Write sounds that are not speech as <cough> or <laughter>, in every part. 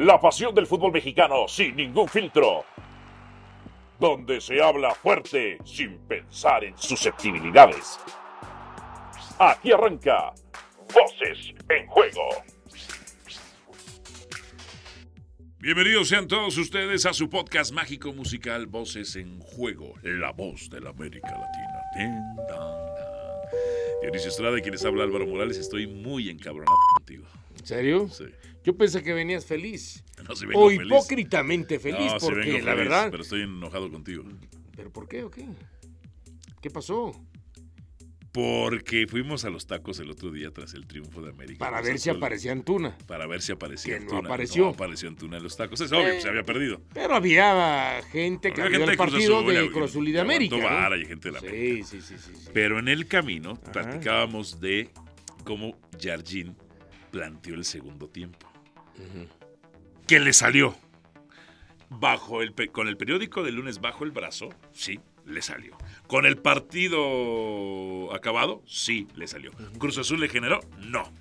La pasión del fútbol mexicano sin ningún filtro. Donde se habla fuerte sin pensar en susceptibilidades. Aquí arranca Voces en Juego. Bienvenidos sean todos ustedes a su podcast mágico musical Voces en Juego, la voz de la América Latina. Dionisio Estrada, quien habla Álvaro Morales, estoy muy encabronado contigo. ¿En serio? Sí. Yo pensé que venías feliz. <laughs> No, si vengo o feliz. hipócritamente feliz, No, porque vengo la feliz, verdad. Pero estoy enojado contigo. ¿Pero por qué o qué? ¿Qué pasó? Porque fuimos a los tacos el otro día tras el triunfo de América. Para ver si aparecía Antuna. Para ver si aparecía Que no Antuna. apareció. No apareció Antuna en los tacos. Es obvio, se había perdido. Pero había gente que Había había gente el Cruz partido Azul, de Cruz Azul y de América. ¿no? y gente de la América. Sí, sí, sí, sí. Pero en el camino Ajá. platicábamos de cómo Jardín planteó el segundo tiempo. Ujú. Que le salió. Bajo el con el periódico del lunes bajo el brazo, sí, le salió. Con el partido acabado, sí, le salió. Cruz Azul le generó, no.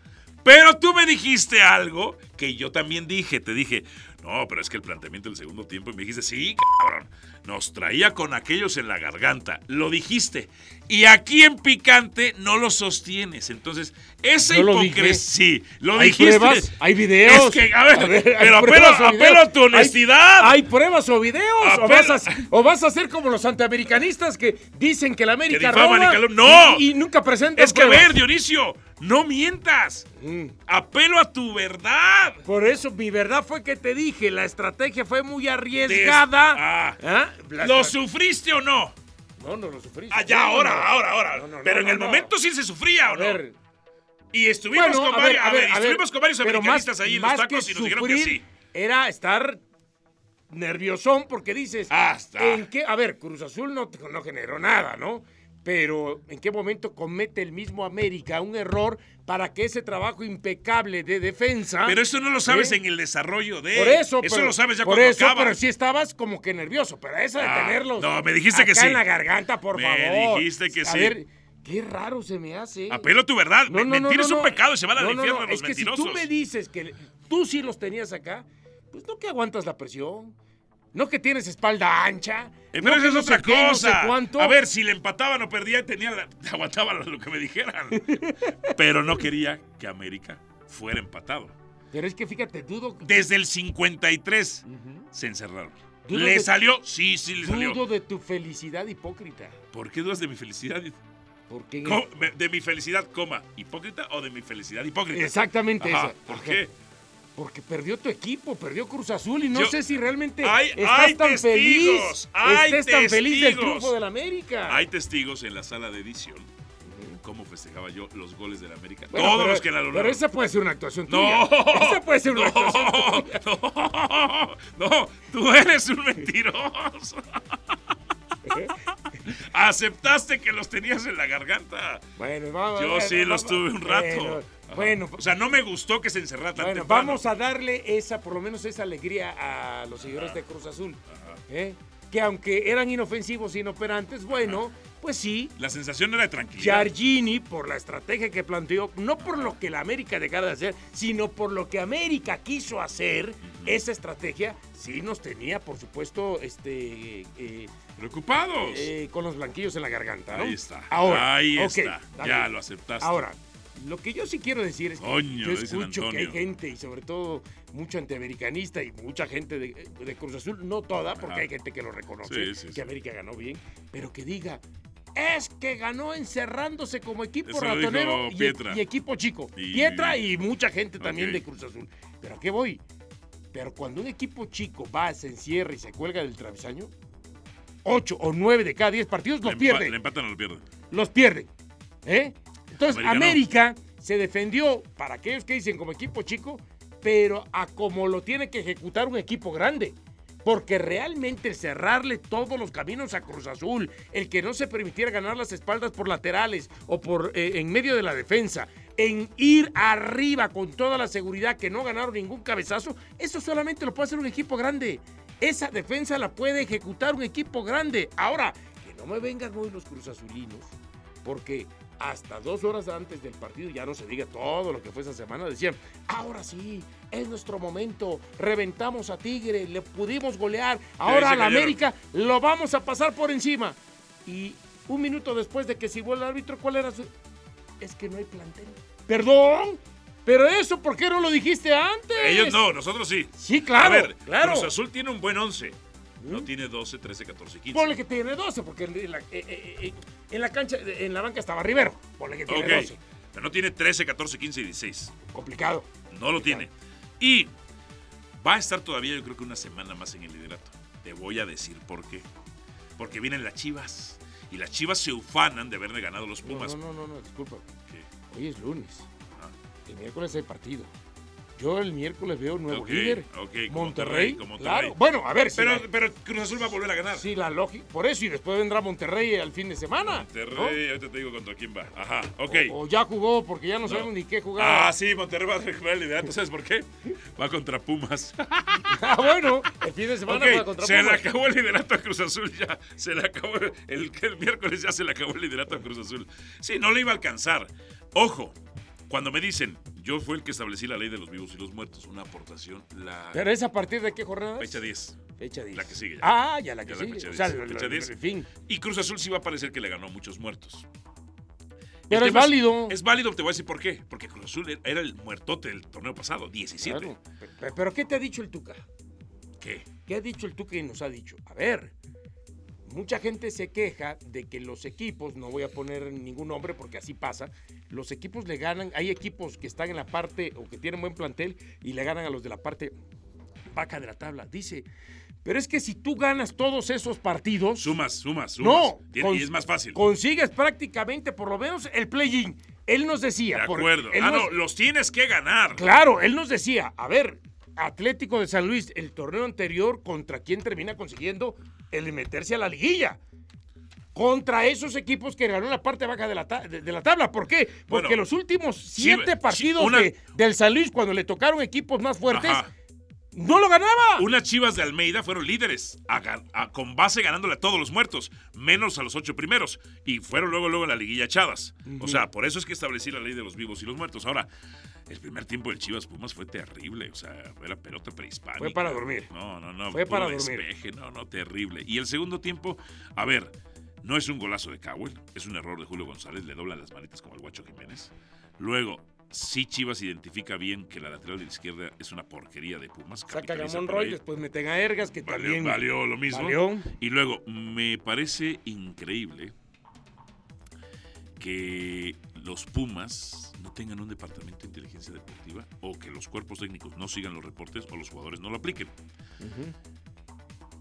Pero tú me dijiste algo que yo también dije. Te dije, no, pero es que el planteamiento del segundo tiempo. Y me dijiste, sí, cabrón. Nos traía con aquellos en la garganta. Lo dijiste. Y aquí en Picante no lo sostienes. Entonces, esa lo hipocresía. Sí, lo ¿Hay dijiste. pruebas? ¿Hay videos? Es que, a ver, pero apelo, a tu honestidad. ¿Hay, hay pruebas o videos? ¿O vas, a, o vas a ser como los antiamericanistas que dicen que la América Que roba y ¡No! y, nunca presentan es que, a ver, Dionisio, no mientas. Mm. Apelo a tu verdad. Por eso mi verdad fue que te dije, la estrategia fue muy arriesgada. Ah. ¿Ah? ¿Lo sufriste o no? No, no lo sufrí. Ah, ya, No, ahora, no. ahora, ahora. No, Pero en el momento sí se sufría o A no. ver, y estuvimos bueno, con varios, a ver, a ver, estuvimos con varios americanistas más- ahí en los tacos y nos dijeron que sí. Era estar nerviosón porque dices, Ah, está. ¿en qué? A ver, Cruz Azul no, no generó nada, ¿no? Pero ¿en qué momento comete el mismo América un error para que ese trabajo impecable de defensa... Pero eso no lo sabes ¿Eh? en el desarrollo de. Por eso, Eso pero- lo sabes ya por cuando eso, acaba. pero sí estabas como que nervioso, pero eso de Ah, tenerlos no, me dijiste que sí. en la garganta, por Me favor. dijiste que a sí. ver, qué raro se me hace. Apelo a tu verdad. No, no, Mentir no, es un pecado y se van al No, no, infierno no, los es que si mentirosos. tú me dices que tú sí los tenías acá, pues no que aguantas la presión, no que tienes espalda ancha. Eh, no eso es no otra qué, sé cosa. A ver, si le empataban o perdían, tenía la- <laughs> aguantaba lo que me dijeran. <laughs> pero no quería que América fuera empatado. Pero es que fíjate, dudo, Desde el 53 Ujú. se encerraron. Dudo ¿Le de- salió? Sí, sí le salió. dudo de tu felicidad hipócrita. ¿Por qué dudas de mi felicidad? Porque ¿De mi felicidad, coma, hipócrita o de mi felicidad hipócrita? Exactamente Ajá, esa. ¿Por Ajá. qué? Porque perdió tu equipo, perdió Cruz Azul y no Yo- sé si realmente Hay- estás hay tan testigos, feliz. hay estés tan feliz del triunfo del América. Hay testigos en la sala de edición cómo festejaba yo los goles del América. Bueno, Todos pero- los que la lograron. Pero esa puede ser una actuación No, tuya. Esa puede ser una <laughs> actuación no, tuya. no, no, tú eres un mentiroso. <laughs> Aceptaste que los tenías en la garganta. Bueno, vamos. Yo bueno, sí los tuve un rato. Bueno. Bueno, o sea, no me gustó que se encerrara tan bueno, temprano. vamos a darle esa, por lo menos esa alegría a los seguidores de Cruz Azul. ¿eh? Que aunque eran inofensivos, inoperantes, bueno, pues sí, La sensación era de tranquilidad. Giargini, por la estrategia que planteó, no por lo que la América dejara de hacer, sino por lo que América quiso hacer, esa estrategia sí nos tenía, por supuesto, este, eh, Preocupados. eh, con los blanquillos en la garganta. ¿no? Ahí está. Ahora, Ahí está. Ya lo aceptaste. Ahora, lo que yo sí quiero decir es que Coño, yo escucho que hay gente, y sobre todo mucho antiamericanista y mucha gente de, de Cruz Azul, no toda, porque Ajá. hay gente que lo reconoce, Sí, sí, que sí. América ganó bien, pero que diga, es que ganó encerrándose como equipo Eso ratonero dijo y, equipo chico. Y- Pietra y mucha gente también de Cruz Azul. Pero ¿a qué voy? Pero cuando un equipo chico va, se encierra y se cuelga del travesaño, 8 o 9 de cada 10 partidos los le, pierde le empatan o lo pierden. los pierden. ¿eh? Entonces, América América, se defendió, para aquellos que dicen como equipo chico, pero a como lo tiene que ejecutar un equipo grande. Porque realmente cerrarle todos los caminos a Cruz Azul, el que no se permitiera ganar las espaldas por laterales o por eh, en medio de la defensa, en ir arriba con toda la seguridad que no ganaron ningún cabezazo, eso solamente lo puede hacer un equipo grande. Esa defensa la puede ejecutar un equipo grande. Ahora, que no me vengan hoy los Cruz Azulinos, porque hasta dos horas antes del partido, ya no se diga todo lo que fue esa semana, decían, ahora sí, es nuestro momento, reventamos a Tigre, le pudimos golear, ahora a la América lo vamos a pasar por encima. Y un minuto después de que se el árbitro, ¿cuál era su...? Es que no hay plantel. Perdón, pero eso, ¿por qué no lo dijiste antes? Ellos no, nosotros sí. Sí, claro. A ver, claro. Cruz Azul tiene un buen 11. No tiene 12, 13, 14, 15. Ponle que tiene 12, porque en la, eh, eh, eh, en la cancha, en la banca estaba Rivero. Ponle que tiene 12. Pero no tiene 13, 14, 15 y 16. Complicado. No lo tiene. Y va a estar todavía, yo creo que una semana más en el liderato. Te voy a decir por qué. Porque vienen las chivas. Y las chivas se ufanan de haberle ganado los Pumas. No, no, no, no, disculpa. Hoy es lunes. El miércoles hay partido. Yo el miércoles veo nuevo líder. Monterrey. Claro. Bueno, a ver. Pero, pero Cruz Azul va a volver a ganar. Sí, la lógica. Por eso, y después vendrá Monterrey al fin de semana. Monterrey, ahorita te digo contra quién va. Ajá, ok. O, ya jugó, porque ya no, sabemos ni qué jugar. Ah, sí, Monterrey va a recuperar el liderato. ¿Sabes por qué? Va contra Pumas. <laughs> ah, bueno, el fin de semana va contra se Pumas. Se le acabó el liderato a Cruz Azul ya. Se le acabó. El, el miércoles ya se le acabó el liderato a Cruz Azul. Sí, no le iba a alcanzar. Ojo, cuando me dicen, yo fui el que establecí la ley de los vivos y los muertos, una aportación. La... ¿Pero es a partir de qué jornada? Fecha 10. Fecha 10. La que sigue ya. Ah, ya la que sigue. o sea, fecha 10. fin. Y Cruz Azul sí va a parecer que le ganó muchos muertos. Pero es válido. Es, válido, te voy a decir por qué. Porque Cruz Azul era el muertote del torneo pasado, 17. Claro. Pero, ¿qué te ha dicho el Tuca? ¿Qué? ¿Qué ha dicho el Tuca y nos ha dicho? A ver, mucha gente se queja de que los equipos, no voy a poner ningún nombre porque así pasa, los equipos le ganan, hay equipos que están en la parte o que tienen buen plantel y le ganan a los de la parte vaca de la tabla. Dice, pero es que si tú ganas todos esos partidos... Sumas, sumas, sumas. No, y es más fácil. Consigues prácticamente por lo menos el play-in. Él nos decía... De acuerdo. ah, no, los tienes que ganar. Claro, él nos decía, a ver, Atlético de San Luis, el torneo anterior, ¿contra quién termina consiguiendo el meterse a la liguilla? Contra esos equipos que ganaron la parte baja de la, de, la tabla. ¿Por qué? Porque los últimos siete partidos del San Luis, cuando le tocaron equipos más fuertes, no lo ganaba. Unas chivas de Almeida fueron líderes, con base ganándole a todos los muertos, menos a los ocho primeros. Y fueron luego, luego en la liguilla echadas. O sea, por eso es que establecí la ley de los vivos y los muertos. Ahora, el primer tiempo del Chivas Pumas fue terrible. O sea, era pelota prehispánica. Fue para dormir. No, no, no. Fue para dormir. no, no, terrible. Y el segundo tiempo, a ver, no es un golazo de Cowell, es un error de Julio González, le dobla las manitas como el Guacho Jiménez. Luego, sí Chivas identifica bien que la lateral de la izquierda es una porquería de Pumas. Saca a Monroy, después meten a Ergas, que también valió lo mismo. Y luego, me parece increíble que los Pumas no tengan un departamento de inteligencia deportiva o que los cuerpos técnicos no sigan los reportes o los jugadores no lo apliquen.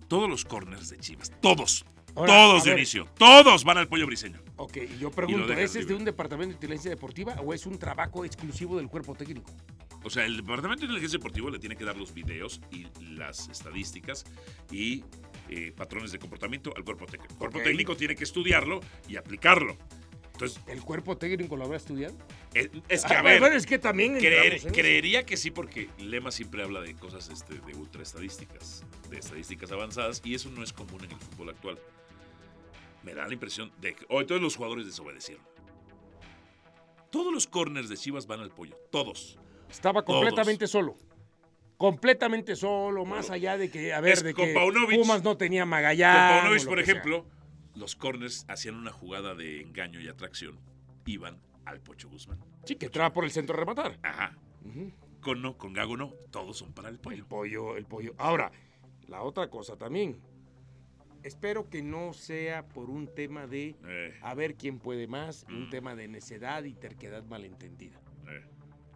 Todos los corners de Chivas, todos, todos, Dionisio. Todos van al pollo briseño. Ok, yo pregunto, ¿ese es de un departamento de inteligencia deportiva o es un trabajo exclusivo del cuerpo técnico? O sea, el departamento de inteligencia deportiva le tiene que dar los videos y las estadísticas y eh, patrones de comportamiento al cuerpo técnico. El cuerpo técnico tiene que estudiarlo y aplicarlo. Entonces, ¿El cuerpo técnico lo habrá estudiado? Es, que, a ver, es que también creería que sí, porque Lema siempre habla de cosas este, de ultra estadísticas, de estadísticas avanzadas, y eso no es común en el fútbol actual me da la impresión de que hoy todos los jugadores desobedecieron. Todos los corners de Chivas van al pollo, todos. Estaba completamente solo. Completamente solo, más allá de que, a ver, de que Pumas no tenía Magallanes. Con Paunovic, por ejemplo, los corners hacían una jugada de engaño y atracción. Iban al Pocho Guzmán. Sí, que entraba por el centro a rematar. Ajá. Con no, con Gago no, todos son para el pollo. El pollo, el pollo. Ahora, la otra cosa también, espero que no sea por un tema de eh. a ver quién puede más, un mm. tema de necedad y terquedad malentendida. Eh.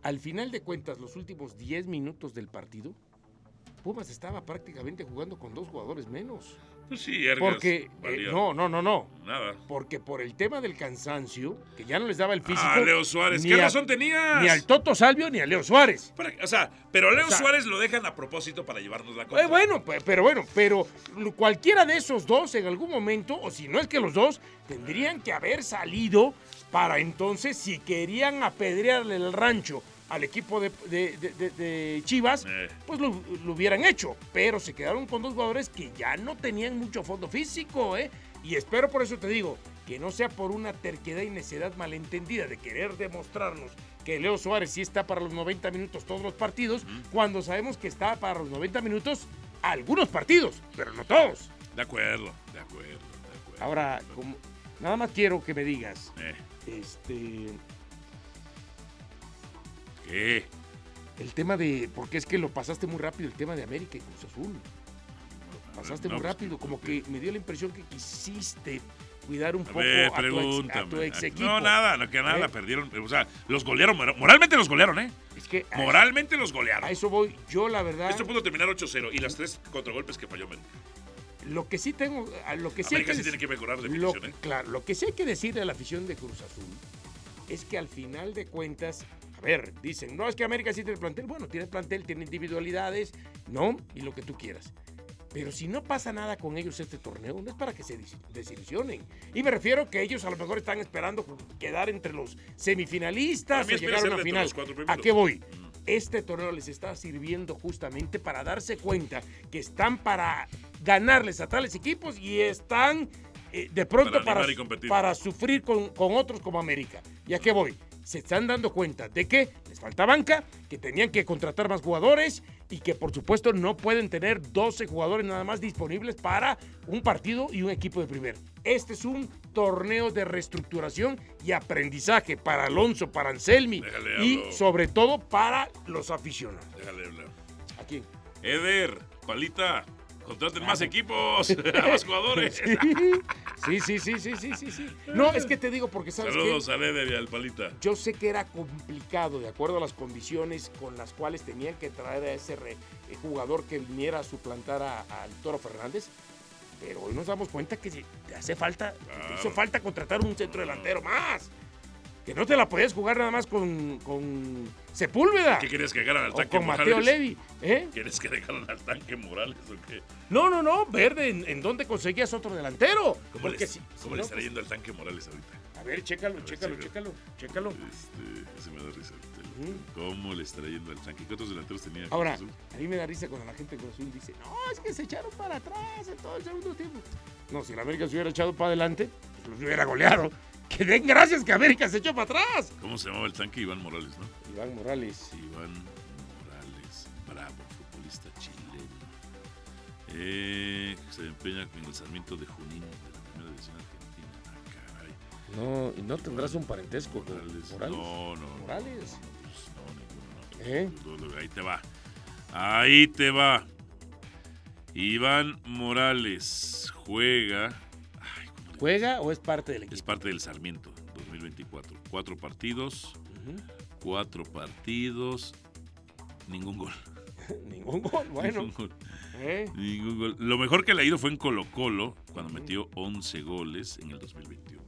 Al final de cuentas, los últimos 10 minutos del partido, Pumas estaba prácticamente jugando con dos jugadores menos. Pues sí, Porque, eh, no, no, no, no. Nada. Porque por el tema del cansancio, que ya no les daba el físico. Ah, Leo Suárez, ¿qué razón tenías? Ni al Toto Salvio ni a Leo Suárez. o sea, pero Leo Suárez lo dejan a propósito para llevarnos la cosa. Eh, bueno, pero bueno, pero cualquiera de esos dos en algún momento, o si no es que los dos, tendrían que haber salido para entonces, si querían apedrearle el rancho al equipo de, Chivas, eh. pues lo, hubieran hecho. Pero se quedaron con dos jugadores que ya no tenían mucho fondo físico, ¿eh? Y espero por eso te digo, que no sea por una terquedad y necedad malentendida de querer demostrarnos que Leo Suárez sí está para los 90 minutos todos los partidos, cuando sabemos que está para los 90 minutos algunos partidos, pero no todos. De acuerdo, de acuerdo, de acuerdo. Ahora, como- nada más quiero que me digas, Eh, este, El tema de, porque es que lo pasaste muy rápido, el tema de América y Cruz Azul. Pasaste No, muy pues, rápido, como que me dio la impresión que quisiste cuidar un A poco ver, a, tu ex, a pregúntame. tu ex equipo. No, nada, no, que nada, ¿Eh? perdieron. O sea, los golearon, mora- moralmente los golearon, ¿eh? Es que a, Moralmente los a golearon. eso voy. Yo, la verdad, Esto pudo terminar 8-0 y las tres contragolpes que falló América. lo que sí tengo, a lo que sí hay América que sí dec- tiene que mejorar de lo, definición, ¿eh? Claro, lo que sí hay que decirle a la afición de Cruz Azul es que al final de cuentas, a ver, dicen, no, es que América sí tiene plantel. Bueno, tiene plantel, tiene individualidades, ¿no? Y lo que tú quieras. Pero si no pasa nada con ellos este torneo, no es para que se desilusionen. Y me refiero que ellos a lo mejor están esperando quedar entre los semifinalistas o llegar a una final. ¿A qué voy? Mm. Este torneo les está sirviendo justamente para darse cuenta que están para ganarles a tales equipos y están eh, de pronto Para para, sufrir con, con otros como América. ¿Y a qué voy? Se están dando cuenta de que les falta banca, que tenían que contratar más jugadores y que por supuesto no pueden tener 12 jugadores nada más disponibles para un partido y un equipo de primer. Este es un torneo de reestructuración y aprendizaje para Alonso, para Anselmi y sobre todo para los aficionados. Déjale hablar. Aquí. Eder, Palita, contraten más equipos, <laughs> más jugadores. <laughs> Sí, sí, sí, sí, sí, sí, sí. No, es que te digo porque sabes Saludos a Eder y al Palita. yo sé que era complicado de acuerdo a las condiciones con las cuales tenían que traer a ese re- eh, jugador que viniera a suplantar a- al Toro Fernández. Pero hoy nos damos cuenta que te hace falta, te hizo falta contratar un centro delantero más. Que no te la podías jugar nada más con, con Sepúlveda ¿Qué querías que dejaran al o tanque con Mateo Morales? Levy. ¿eh? ¿Quieres que dejaran al tanque Morales o qué? No, no, no, Verde, ¿en, en dónde conseguías otro delantero? ¿Cómo, Porque le, si- cómo no, le estará pues, yendo al tanque Morales ahorita? A ver, chécalo, ver, chécalo, chécalo. chécalo. Este, se me da risa. ahorita. ¿Cómo le estará yendo al tanque? ¿Qué otros delanteros tenía? Ahora, a mí me da risa cuando la gente de Azul dice, no, es que se echaron para atrás en todo el segundo tiempo. No, si la América se hubiera echado para adelante, pues los hubiera goleado. Que den gracias que América se echó para atrás. ¿Cómo se llamaba el tanque? Iván Morales, ¿no? Iván Morales. Iván Morales, bravo, futbolista chileno. Eh, se empeña en el Sarmiento de Junín de la primera división argentina. Ah, caray. No, y no tendrás un parentesco con Morales. Morales. No, no. Morales. No, pues, no, ninguno, no. ¿Eh? Ahí te va. Ahí te va. Iván Morales juega. Ay, ¿cómo le- ¿Juega o es parte del Es equipo? parte del Sarmiento 2024. Cuatro partidos. Cuatro partidos. Ningún gol. <laughs> Ningún gol, <laughs> bueno. Ningún gol. ¿eh? Ningún gol. Lo mejor que le ha ido fue en Colo Colo, cuando metió 11 goles en el 2021.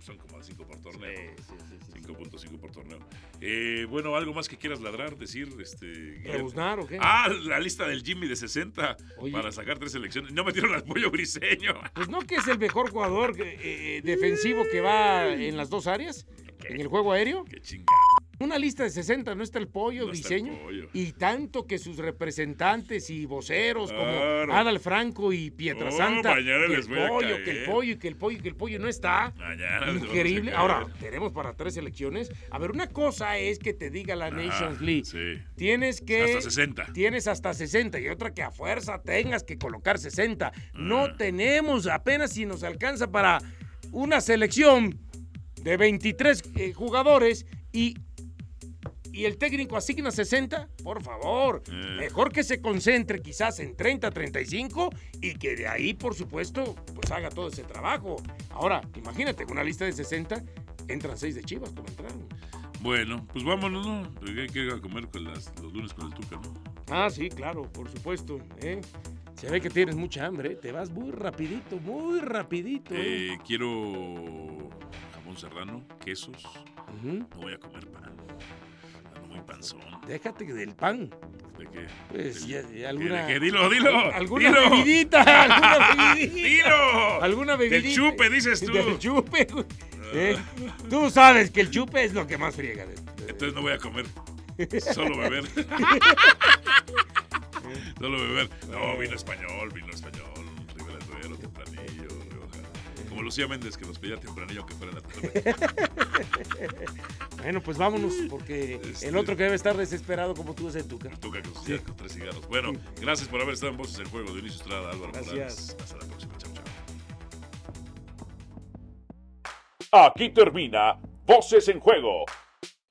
Son como 5 por torneo. Sí, sí, sí. 5.5 por torneo. Eh, bueno, algo más que quieras ladrar, decir, este. ¿Rebuznar o qué? Ah, la lista del Jimmy de 60 Oye. para sacar tres selecciones. No metieron al pollo briseño. Pues no que es el mejor jugador eh, eh, defensivo que va en las dos áreas, en el juego aéreo. Qué chingada. Una lista de 60, no está el pollo, No el diseño. Pollo. Y tanto que sus representantes y voceros como. Adal Franco y Pietrasanta, Oh, que el les voy a pollo, que el pollo, que el pollo, que el pollo no está. Mañana Increíble. Ahora, tenemos para tres elecciones. A ver, una cosa es que te diga la Ah, Nations League. Sí. Tienes que. Hasta 60. Tienes hasta 60 y otra que a fuerza tengas que colocar 60. No Ah. tenemos apenas si nos alcanza para una selección de 23 eh, jugadores y, y el técnico asigna 60. Por favor, Eh. mejor que se concentre quizás en 30, 35 y que de ahí, por supuesto, pues haga todo ese trabajo. Ahora, imagínate, en una lista de 60 entran 6 de Chivas como entraron. Bueno, pues vámonos, ¿no? Porque hay que ir a comer con las, los lunes con el Tuca, ¿no? Ah, sí, claro, por supuesto. ¿eh? Se ve que tienes mucha hambre, ¿eh? te vas muy rapidito, muy rapidito. ¿eh? Eh, quiero jamón serrano, quesos. No voy a comer pan. Muy panzón. Déjate del pan. ¿De qué? Pues Del- ya, ¿qué- alguna, ¿De qué? Dilo, dilo. alguna dilo. bebidita, <laughs> alguna bebidita. Dilo. Alguna Del bebidita. chupe, dices tú. Del chupe. güey. ¿eh? Tú sabes que el chupe es lo que más friega. Entonces no voy a comer. <laughs> Solo beber. Solo beber. No, vino español, vino español. Ribera Duero, Tempranillo, Rioja. Como Lucía Méndez, que nos pedía tempranillo que fuera la tarde. <laughs> bueno, pues vámonos, porque Este- el otro que debe estar desesperado como tú es el Tuca. Tuca con, sus- con tres cigarros. Bueno, gracias por haber estado en Voces del Juego. Dionisio Estrada, Álvaro Gracias. Morales. Hasta la próxima. Chao, chao. Aquí termina Voces en Juego.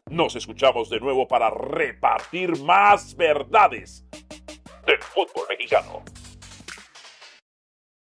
Nos escuchamos de nuevo para repartir más verdades del fútbol mexicano.